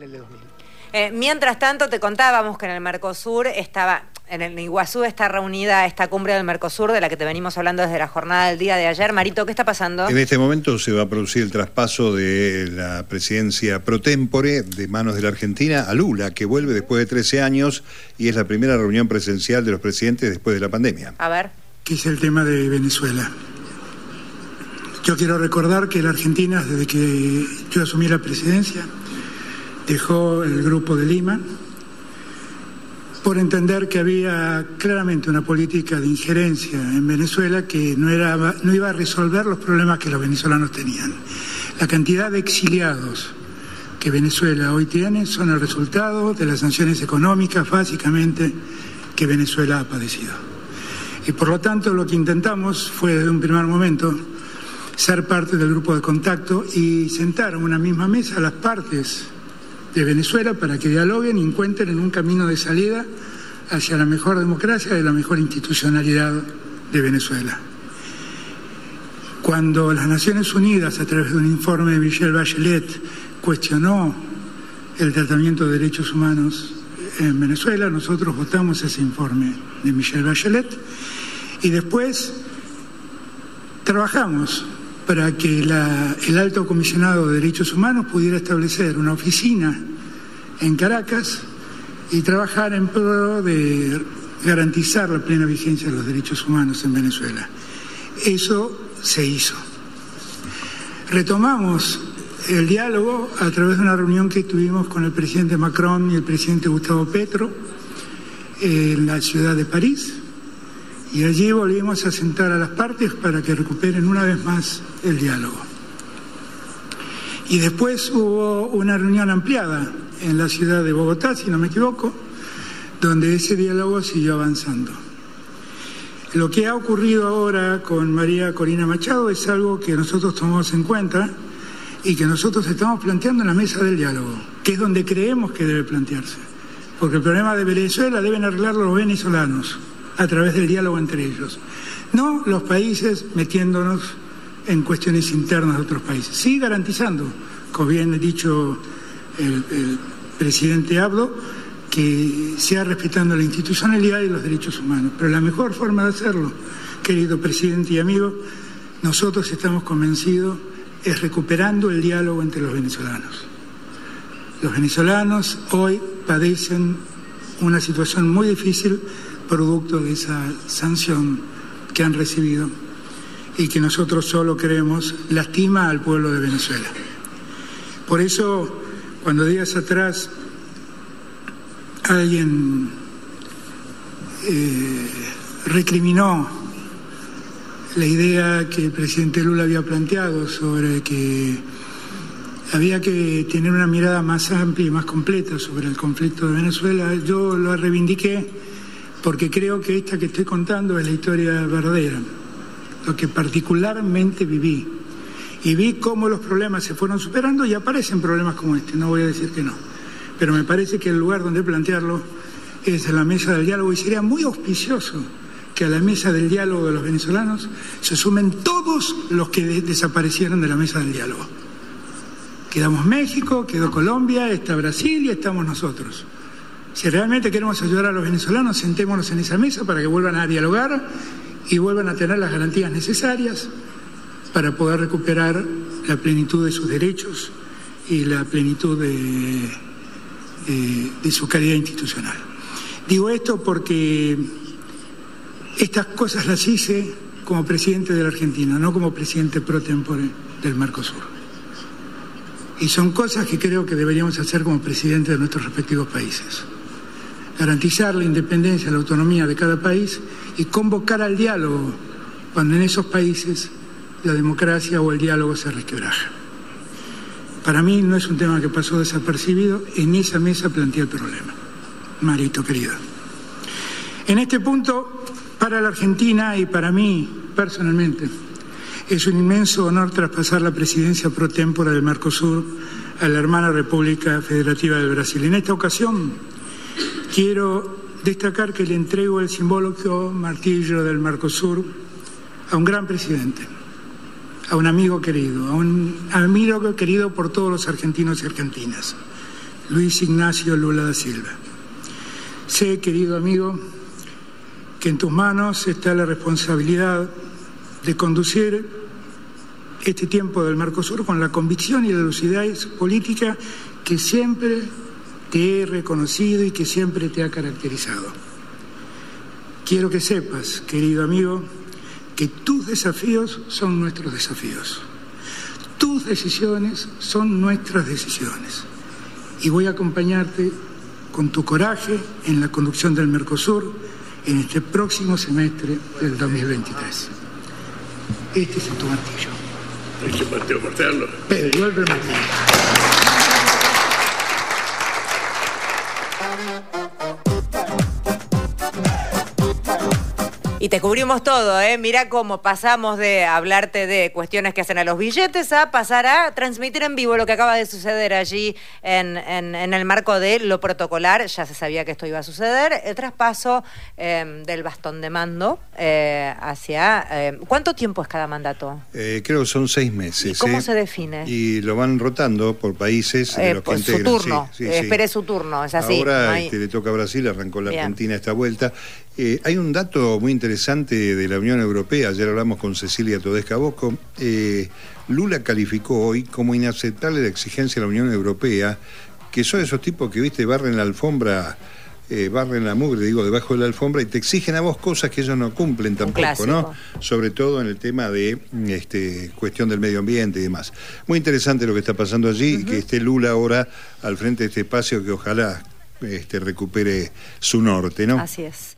en el de 2000. Eh, mientras tanto, te contábamos que en el Mercosur estaba, en el Iguazú está reunida esta cumbre del Mercosur de la que te venimos hablando desde la jornada del día de ayer. Marito, ¿qué está pasando? En este momento se va a producir el traspaso de la presidencia pro tempore de manos de la Argentina a Lula, que vuelve después de 13 años y es la primera reunión presencial de los presidentes después de la pandemia. A ver. Que es el tema de Venezuela. Yo quiero recordar que la Argentina, desde que yo asumí la presidencia, dejó el grupo de Lima por entender que había claramente una política de injerencia en Venezuela que no, era, no iba a resolver los problemas que los venezolanos tenían. La cantidad de exiliados que Venezuela hoy tiene son el resultado de las sanciones económicas, básicamente, que Venezuela ha padecido. Y por lo tanto lo que intentamos fue desde un primer momento ser parte del grupo de contacto y sentar en una misma mesa las partes de Venezuela para que dialoguen y encuentren un camino de salida hacia la mejor democracia y la mejor institucionalidad de Venezuela. Cuando las Naciones Unidas, a través de un informe de Michelle Bachelet, cuestionó el tratamiento de derechos humanos en Venezuela, nosotros votamos ese informe de Michelle Bachelet y después trabajamos para que el alto comisionado de derechos humanos pudiera establecer una oficina en Caracas y trabajar en pro de garantizar la plena vigencia de los derechos humanos en Venezuela. Eso se hizo. Retomamos el diálogo a través de una reunión que tuvimos con el presidente Macron y el presidente Gustavo Petro en la ciudad de París y allí volvimos a sentar a las partes para que recuperen una vez más el diálogo. Y después hubo una reunión ampliada en la ciudad de Bogotá, si no me equivoco, donde ese diálogo siguió avanzando. Lo que ha ocurrido ahora con María Corina Machado es algo que nosotros tomamos en cuenta y que nosotros estamos planteando en la mesa del diálogo, que es donde creemos que debe plantearse. Porque el problema de Venezuela deben arreglarlo los venezolanos a través del diálogo entre ellos. No los países metiéndonos en cuestiones internas de otros países. Sí garantizando, como bien ha dicho el, presidente Abdo, que sea respetando la institucionalidad y los derechos humanos. Pero la mejor forma de hacerlo, querido presidente y amigo, nosotros estamos convencidos, es recuperando el diálogo entre los venezolanos. Los venezolanos hoy padecen una situación muy difícil producto de esa sanción que han recibido y que nosotros solo creemos lastima al pueblo de Venezuela. Por eso, cuando días atrás alguien eh, recriminó la idea que el presidente Lula había planteado sobre que había que tener una mirada más amplia y más completa sobre el conflicto de Venezuela, yo lo reivindiqué porque creo que esta que estoy contando es la historia verdadera, lo que particularmente viví. Y vi cómo los problemas se fueron superando y aparecen problemas como este, no voy a decir que no. Pero me parece que el lugar donde plantearlo es en la mesa del diálogo y sería muy auspicioso que a la mesa del diálogo de los venezolanos se sumen todos los que desaparecieron de la mesa del diálogo. Quedamos México, quedó Colombia, está Brasil y estamos nosotros. Si realmente queremos ayudar a los venezolanos, sentémonos en esa mesa para que vuelvan a dialogar y vuelvan a tener las garantías necesarias para poder recuperar la plenitud de sus derechos y la plenitud de, su calidad institucional. Digo esto porque estas cosas las hice como presidente de la Argentina, no como presidente pro tempore del Mercosur. Y son cosas que creo que deberíamos hacer como presidente de nuestros respectivos países garantizar la independencia, la autonomía de cada país y convocar al diálogo cuando en esos países la democracia o el diálogo se resquebraja. Para mí no es un tema que pasó desapercibido, en esa mesa planteé el problema. Marito querido. En este punto, para la Argentina y para mí personalmente, es un inmenso honor traspasar la presidencia pro tempore del Mercosur a la hermana República Federativa del Brasil. En esta ocasión, Quiero destacar que le entrego el simbólico martillo del Mercosur a un gran presidente, a un amigo querido, a un amigo querido por todos los argentinos y argentinas. Luis Ignacio Lula da Silva. Sé, querido amigo, que en tus manos está la responsabilidad de conducir este tiempo del Mercosur con la convicción y la lucidez política que siempre te he reconocido y que siempre te ha caracterizado. Quiero que sepas, querido amigo, que tus desafíos son nuestros desafíos. Tus decisiones son nuestras decisiones. Y voy a acompañarte con tu coraje en la conducción del Mercosur en este próximo semestre del 2023. Este es tu martillo. Pedro, vuelve el martillo. Te cubrimos todo, ¿eh? Mira cómo pasamos de hablarte de cuestiones que hacen a los billetes a pasar a transmitir en vivo lo que acaba de suceder allí en, en- en el marco de lo protocolar. Ya se sabía que esto iba a suceder. El traspaso eh, del bastón de mando eh, hacia... eh, ¿Cuánto tiempo es cada mandato? Eh, creo que son seis meses. ¿Y cómo ¿eh? se define? Y lo van rotando por países de Eh, que pues, su turno. Sí, sí, sí. espere su turno, es así. Ahora no hay- este, le toca a Brasil, arrancó la Bien. Argentina esta vuelta. Eh, hay un dato muy interesante de la Unión Europea, ayer hablamos con Cecilia Todesca Bosco. Eh, Lula calificó hoy como inaceptable la exigencia de la Unión Europea, que son esos tipos que, viste, barren la alfombra, eh, barren la mugre, digo, debajo de la alfombra y te exigen a vos cosas que ellos no cumplen tampoco. ¿no? Sobre todo en el tema de este, cuestión del medio ambiente y demás. Muy interesante lo que está pasando allí y que esté Lula ahora al frente de este espacio que ojalá este, recupere su norte, ¿no? Así es.